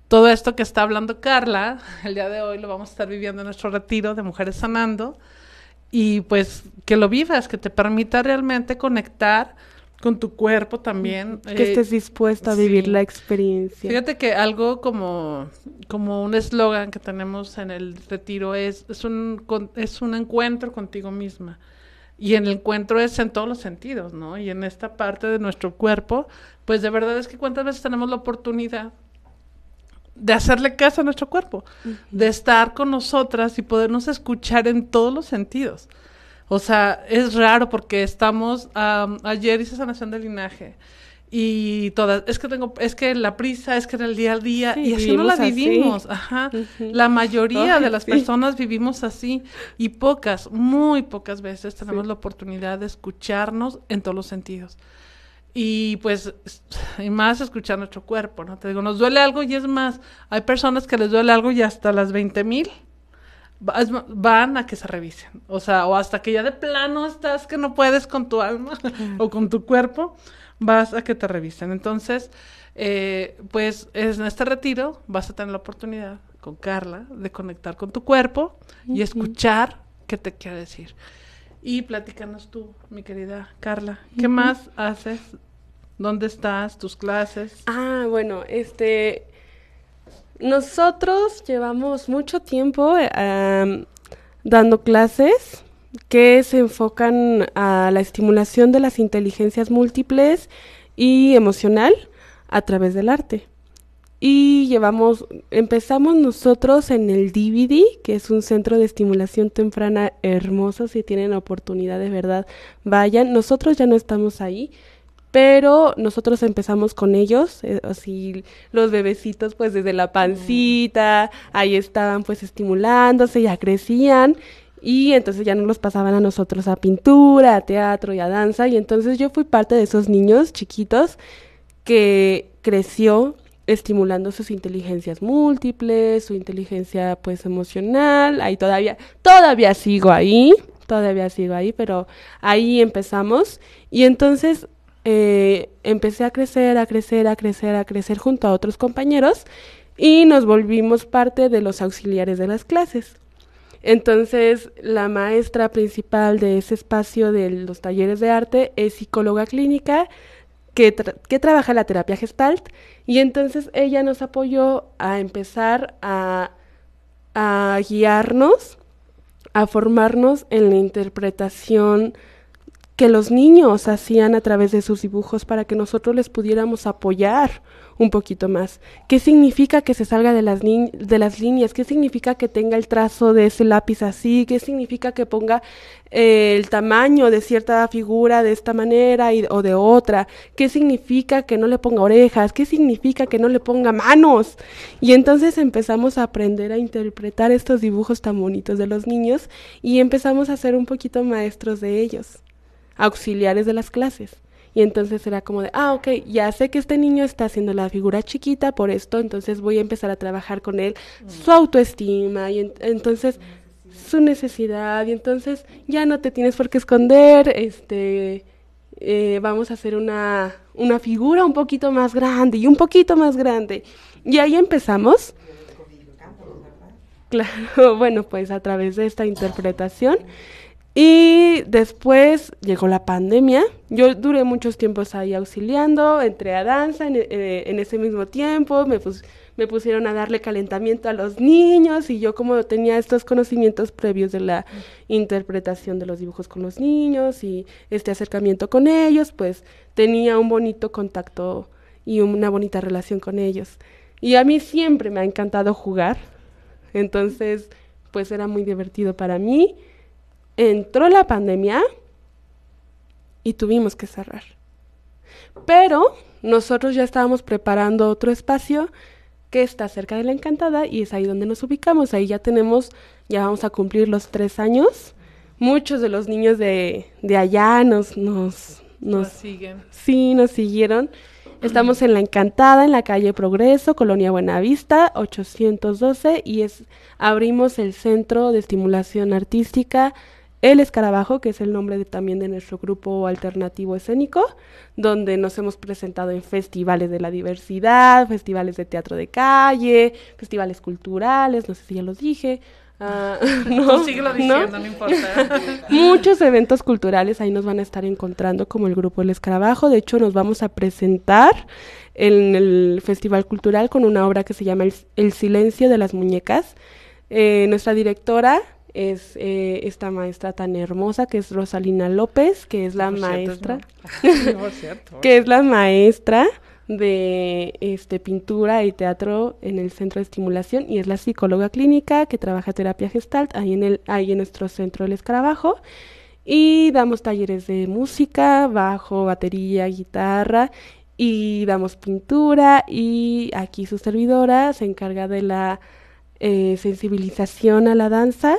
todo esto que está hablando Carla, el día de hoy lo vamos a estar viviendo en nuestro retiro de Mujeres Sanando y pues que lo vivas, que te permita realmente conectar con tu cuerpo también. Que eh, estés dispuesta a vivir la experiencia. Fíjate que algo como, como un eslogan que tenemos en el retiro es, es, un, es un encuentro contigo misma. Y en el encuentro es en todos los sentidos, ¿no? Y en esta parte de nuestro cuerpo, pues de verdad es que cuántas veces tenemos la oportunidad de hacerle caso a nuestro cuerpo, de estar con nosotras y podernos escuchar en todos los sentidos. O sea, es raro porque estamos, ayer hice sanación del linaje y todas, es que tengo, es que la prisa, es que en el día a día, y así no la vivimos, ajá. La mayoría de las personas vivimos así y pocas, muy pocas veces tenemos la oportunidad de escucharnos en todos los sentidos y pues, y más escuchar nuestro cuerpo, ¿no? Te digo, nos duele algo y es más, hay personas que les duele algo y hasta las 20 mil van a que se revisen, o sea, o hasta que ya de plano estás que no puedes con tu alma o con tu cuerpo, vas a que te revisen. Entonces, eh, pues en este retiro vas a tener la oportunidad con Carla de conectar con tu cuerpo y escuchar qué te quiere decir. Y platícanos tú, mi querida Carla, ¿qué más haces? ¿Dónde estás? ¿Tus clases? Ah, bueno, este, nosotros llevamos mucho tiempo dando clases, que se enfocan a la estimulación de las inteligencias múltiples y emocional a través del arte. Y llevamos, empezamos nosotros en el DVD, que es un centro de estimulación temprana hermoso, si tienen oportunidad de verdad, vayan. Nosotros ya no estamos ahí, pero nosotros empezamos con ellos, eh, así los bebecitos pues desde la pancita, ahí estaban pues estimulándose, ya crecían y entonces ya nos los pasaban a nosotros a pintura, a teatro y a danza y entonces yo fui parte de esos niños chiquitos que creció estimulando sus inteligencias múltiples, su inteligencia pues emocional, ahí todavía, todavía sigo ahí, todavía sigo ahí, pero ahí empezamos y entonces eh, empecé a crecer, a crecer, a crecer, a crecer junto a otros compañeros y nos volvimos parte de los auxiliares de las clases. Entonces, la maestra principal de ese espacio de los talleres de arte es psicóloga clínica que, que trabaja la terapia gestalt y entonces ella nos apoyó a empezar a, a guiarnos, a formarnos en la interpretación que los niños hacían a través de sus dibujos para que nosotros les pudiéramos apoyar un poquito más. ¿Qué significa que se salga de las, de las líneas? ¿Qué significa que tenga el trazo de ese lápiz así? ¿Qué significa que ponga eh, el tamaño de cierta figura de esta manera y, o de otra? ¿Qué significa que no le ponga orejas? ¿Qué significa que no le ponga manos? Y entonces empezamos a aprender a interpretar estos dibujos tan bonitos de los niños y empezamos a ser un poquito maestros de ellos, auxiliares de las clases. Y entonces era como de, ah, ok, ya sé que este niño está haciendo la figura chiquita por esto, entonces voy a empezar a trabajar con él su autoestima y entonces su necesidad y entonces ya no te tienes por qué esconder, este, eh, vamos a hacer una, una figura un poquito más grande y un poquito más grande. Y ahí empezamos. Claro, bueno, pues a través de esta interpretación. Y después llegó la pandemia. Yo duré muchos tiempos ahí auxiliando, entré a danza en, eh, ese mismo tiempo, me, me pusieron a darle calentamiento a los niños y yo como tenía estos conocimientos previos de la interpretación de los dibujos con los niños y este acercamiento con ellos, pues tenía un bonito contacto y una bonita relación con ellos. Y a mí siempre me ha encantado jugar, entonces pues era muy divertido para mí entró la pandemia y tuvimos que cerrar. Pero nosotros ya estábamos preparando otro espacio que está cerca de la Encantada y es ahí donde nos ubicamos. Ahí ya tenemos, ya vamos a cumplir los tres años. Muchos de los niños de, de allá nos, nos, nos, siguen. Sí, nos siguieron. Estamos en La Encantada, en la calle Progreso, Colonia Buenavista, 812, y es, abrimos el Centro de Estimulación Artística el Escarabajo, que es el nombre de, también de nuestro grupo alternativo escénico, donde nos hemos presentado en festivales de la diversidad, festivales de teatro de calle, festivales culturales, no sé si ya los dije. Uh, no, diciendo, ¿no? importa. Muchos eventos culturales ahí nos van a estar encontrando como el grupo El Escarabajo. De hecho, nos vamos a presentar en el Festival Cultural con una obra que se llama El, Silencio de las Muñecas. Eh, nuestra directora es eh, esta maestra tan hermosa que es Rosalina López, que es la maestra, que es la maestra de este pintura y teatro en el centro de estimulación y es la psicóloga clínica que trabaja terapia gestalt ahí en el ahí en nuestro centro del escarabajo. Y damos talleres de música, bajo, batería, guitarra y damos pintura y aquí su servidora se encarga de la eh, sensibilización a la danza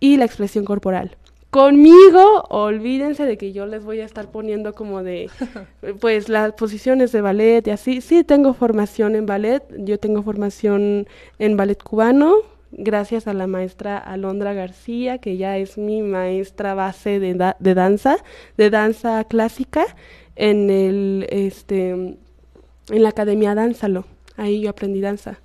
y la expresión corporal. Conmigo, olvídense de que yo les voy a estar poniendo como de, pues las posiciones de ballet y así. Sí, tengo formación en ballet, yo tengo formación en ballet cubano, gracias a la maestra Alondra García, que ya es mi maestra base de, de danza, de danza clásica en el, este, en la Academia Dánzalo. Ahí yo aprendí danza.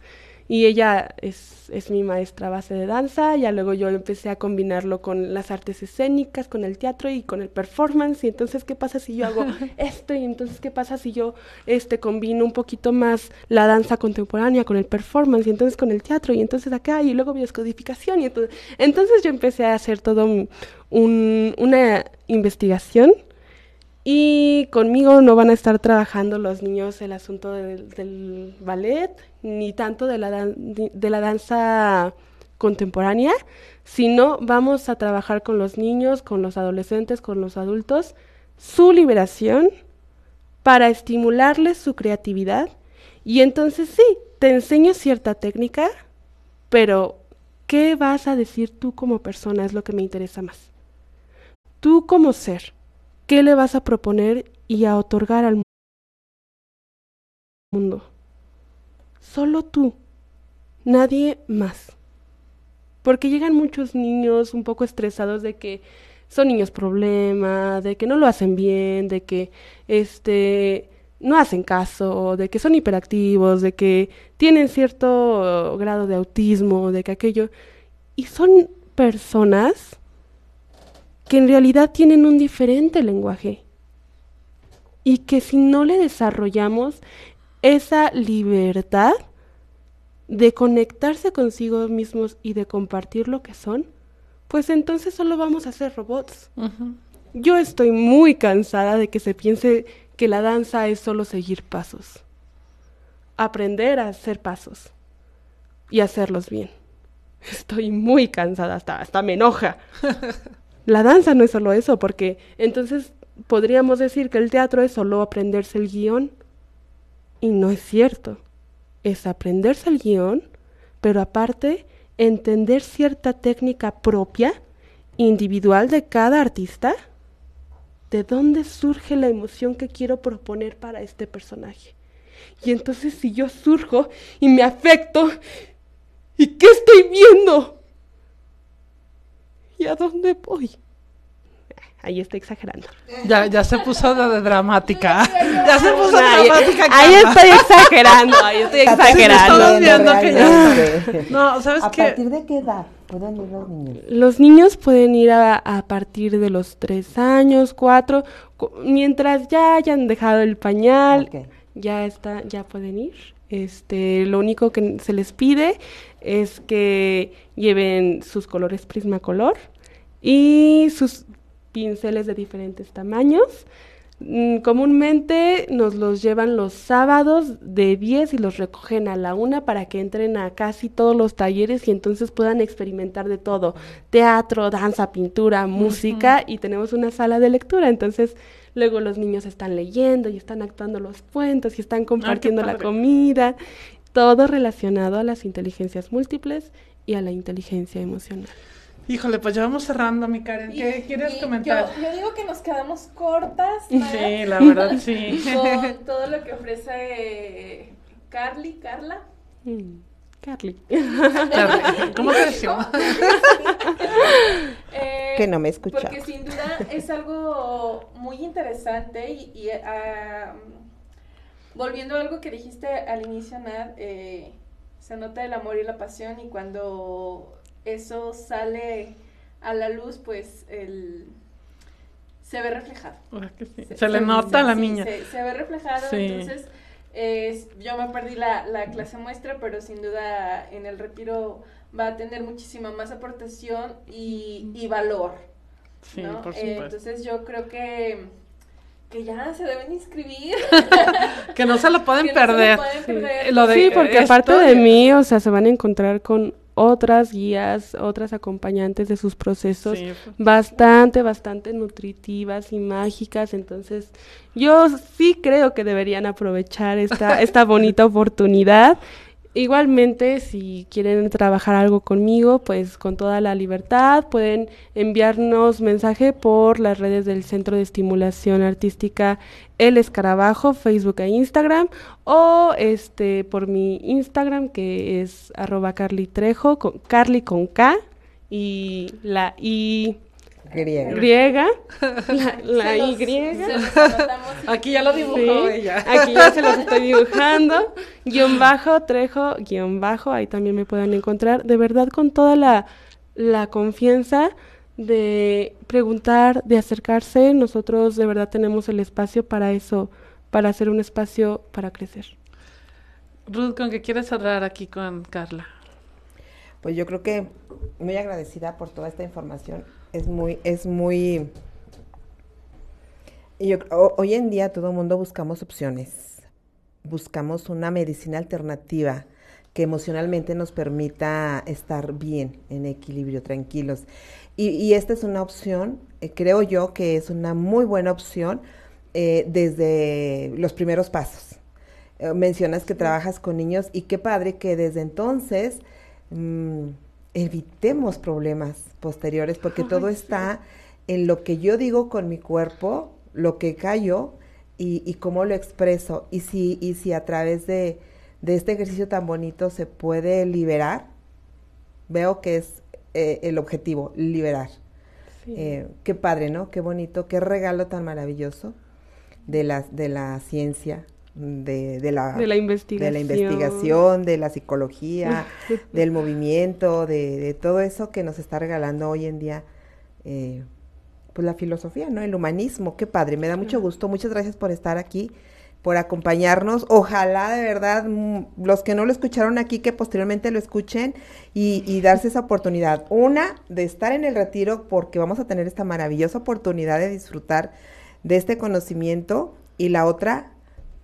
Y ella es, es, mi maestra base de danza, ya luego yo empecé a combinarlo con las artes escénicas, con el teatro y con el performance, y entonces qué pasa si yo hago esto, y entonces qué pasa si yo este combino un poquito más la danza contemporánea con el performance, y entonces con el teatro, y entonces acá, y luego bioscodificación, y entonces, entonces yo empecé a hacer todo un, una investigación y conmigo no van a estar trabajando los niños el asunto del, ballet, ni tanto de la, de la danza contemporánea, sino vamos a trabajar con los niños, con los adolescentes, con los adultos, su liberación para estimularles su creatividad. Y entonces sí, te enseño cierta técnica, pero ¿qué vas a decir tú como persona? Es lo que me interesa más. Tú como ser ¿Qué le vas a proponer y a otorgar al mundo? Solo tú, nadie más. Porque llegan muchos niños un poco estresados de que son niños problema, de que no lo hacen bien, de que este no hacen caso, de que son hiperactivos, de que tienen cierto grado de autismo, de que aquello y son personas que en realidad tienen un diferente lenguaje y que si no le desarrollamos esa libertad de conectarse consigo mismos y de compartir lo que son, pues entonces solo vamos a ser robots. Yo estoy muy cansada de que se piense que la danza es solo seguir pasos, aprender a hacer pasos y hacerlos bien. Estoy muy cansada, hasta, hasta me enoja. La danza no es solo eso, porque entonces podríamos decir que el teatro es solo aprenderse el guion. Y no es cierto. Es aprenderse el guion, pero aparte entender cierta técnica propia, individual de cada artista. ¿De dónde surge la emoción que quiero proponer para este personaje? Y entonces si yo surjo y me afecto, ¿y qué estoy viendo? ¿Y a dónde voy? Ahí estoy exagerando. Ya, ya se puso de, dramática. ya se puso dramática. Ahí, estoy exagerando, ahí estoy exagerando. viendo que ya... No, ¿sabes ¿A qué? ¿A partir de qué edad pueden ir los niños? Los niños pueden ir a, a partir de los tres años, cuatro, mientras ya hayan dejado el pañal, ya está, ya pueden ir. Este, lo único que se les pide es que lleven sus colores Prismacolor y sus pinceles de diferentes tamaños. Mm, comúnmente nos los llevan los sábados de 10 y los recogen a la una para que entren a casi todos los talleres y entonces puedan experimentar de todo, teatro, danza, pintura, música y tenemos una sala de lectura. Entonces luego los niños están leyendo y están actuando los cuentos y están compartiendo la comida, todo relacionado a las inteligencias múltiples y a la inteligencia emocional. Híjole, pues ya vamos cerrando, mi Karen. ¿Qué quieres comentar? Yo, digo que nos quedamos cortas. Sí, la verdad, sí. Con todo lo que ofrece Carly, Carla. Mm, Carly. ¿Cómo te decimos? eh, que no me escucha. Porque sin duda es algo muy interesante y, y volviendo a algo que dijiste al inicio, Nad, eh, se nota el amor y la pasión y cuando eso sale a la luz, pues el se ve reflejado. Se, le nota a la niña. Se, ve reflejado, entonces yo me perdí la, la, clase muestra, pero sin duda en el retiro va a tener muchísima más aportación y, y valor. Sí, por eh, entonces yo creo que que ya se deben inscribir. que no se lo pueden perder. sí, porque aparte de mí, o sea, se van a encontrar con otras guías, otras acompañantes de sus procesos bastante, bastante nutritivas y mágicas. Entonces, yo sí creo que deberían aprovechar esta, esta bonita oportunidad Igualmente, si quieren trabajar algo conmigo, pues con toda la libertad, pueden enviarnos mensaje por las redes del Centro de Estimulación Artística El Escarabajo, Facebook e Instagram, o este por mi Instagram que es arroba Carly Trejo, con, Carly con K y la I Griega. Griega. La, Y. aquí ya lo dibujó ella. Aquí ya se los estoy dibujando. Guión bajo, Trejo, guion bajo. Ahí también me pueden encontrar. De verdad, con toda la, la confianza de preguntar, de acercarse. Nosotros de verdad tenemos el espacio para eso, para hacer un espacio para crecer. Ruth, ¿con qué quieres cerrar aquí con Carla? Pues yo creo que muy agradecida por toda esta información. Es muy, es muy... Yo, hoy en día todo el mundo buscamos opciones. Buscamos una medicina alternativa que emocionalmente nos permita estar bien, en equilibrio, tranquilos. Y, esta es una opción, eh, creo yo que es una muy buena opción eh, desde los primeros pasos. Eh, mencionas que trabajas con niños y qué padre que desde entonces mm, evitemos problemas posteriores, porque todo está en lo que yo digo con mi cuerpo, lo que callo y, y cómo lo expreso. Y si, y si a través de, de este ejercicio tan bonito se puede liberar, veo que es eh, el objetivo, liberar. Eh, qué padre, ¿no? Qué bonito, qué regalo tan maravilloso de la, de la ciencia, de, de, la, de la investigación, de la, investigación, de la psicología, del movimiento, de, de, todo eso que nos está regalando hoy en día, eh, pues la filosofía, ¿no? El humanismo, qué padre, me da mucho gusto, muchas gracias por estar aquí por acompañarnos. Ojalá de verdad mm, los que no lo escucharon aquí que posteriormente lo escuchen y, darse esa oportunidad. Una, de estar en el retiro porque vamos a tener esta maravillosa oportunidad de disfrutar de este conocimiento. Y la otra,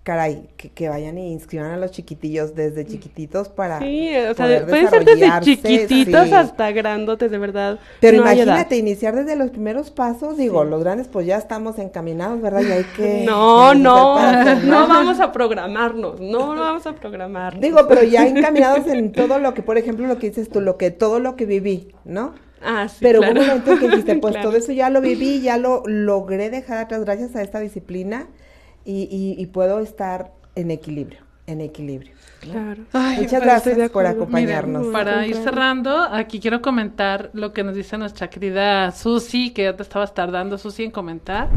caray, que, que, vayan y inscriban a los chiquitillos desde chiquititos para. Sí, o sea, pueden ser desde chiquititos hasta grandotes, de verdad. Pero imagínate, iniciar desde los primeros pasos, digo, los grandes pues ya estamos encaminados, ¿verdad? Y hay que. No, no, no vamos a programarnos, no vamos a programar. Digo, pero ya encaminados en todo lo que, por ejemplo, lo que dices tú, lo que, todo lo que viví, ¿no? Ah, sí, Pero hubo un momento en que dijiste, pues todo eso ya lo viví, ya lo logré dejar atrás gracias a esta disciplina y, puedo estar en equilibrio, en equilibrio. Claro. Muchas gracias por acompañarnos. para ir cerrando, aquí quiero comentar lo que nos dice nuestra querida Susi, que ya te estabas tardando, Susi, en comentar.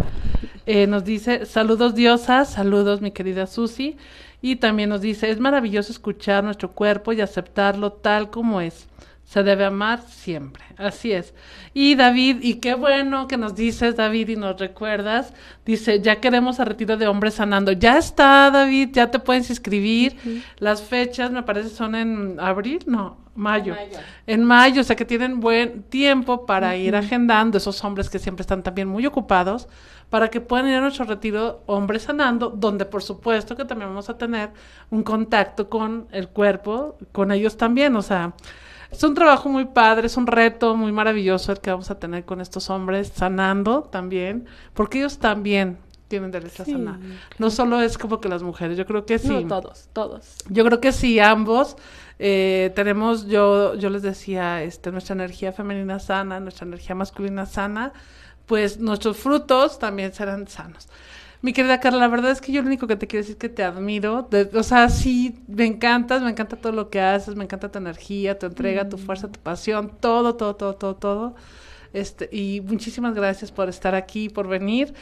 Eh, nos dice, saludos diosas, saludos mi querida Susi. Y también nos dice, es maravilloso escuchar nuestro cuerpo y aceptarlo tal como es se debe amar siempre. Así es. Y David, y qué bueno que nos dices, David, y nos recuerdas, dice, ya queremos a retiro de hombres sanando. Ya está, David, ya te puedes inscribir. Las fechas, me parece, son en abril, no, mayo. En mayo, o sea que tienen buen tiempo para ir agendando esos hombres que siempre están también muy ocupados, para que puedan ir a nuestro retiro Hombres Sanando, donde por supuesto que también vamos a tener un contacto con el cuerpo, con ellos también, o sea, es un trabajo muy padre, es un reto muy maravilloso el que vamos a tener con estos hombres, sanando también, porque ellos también tienen derecho a sanar. No solo es como que las mujeres, yo creo que sí. No, todos, todos. Yo creo que sí, ambos eh, tenemos, yo, yo les decía, este, nuestra energía femenina sana, nuestra energía masculina sana, pues nuestros frutos también serán sanos. Mi querida Carla, la verdad es que yo lo único que te quiero decir es que te admiro. o sea, sí, me encantas, me encanta todo lo que haces, me encanta tu energía, tu entrega, tu mm. fuerza, tu pasión, todo, todo, todo, todo, todo. Este, y muchísimas gracias por estar aquí, por venir.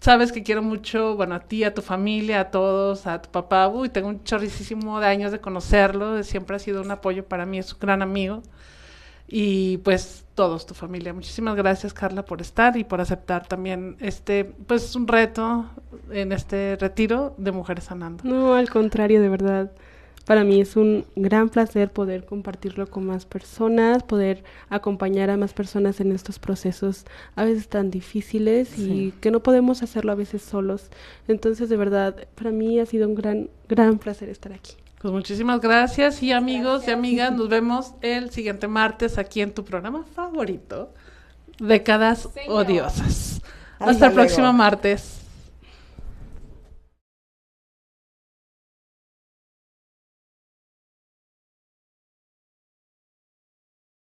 sabes que quiero mucho, bueno, a ti, a tu familia, a todos, a tu papá. Uy, tengo un chorricísimo de años de conocerlo, siempre ha sido un apoyo para mí, es un gran amigo y pues todos, tu familia. Muchísimas gracias, Carla, por estar y por aceptar también este, pues un reto en este retiro de Mujeres Sanando. No, al contrario, de verdad. Para mí es un gran placer poder compartirlo con más personas, poder acompañar a más personas en estos procesos a veces tan difíciles y que no podemos hacerlo a veces solos. Entonces, de verdad, para mí ha sido un gran, gran placer estar aquí. Pues muchísimas gracias y amigos y amigas, nos vemos el siguiente martes aquí en tu programa favorito, Décadas Odiosas. Hasta, el próximo martes.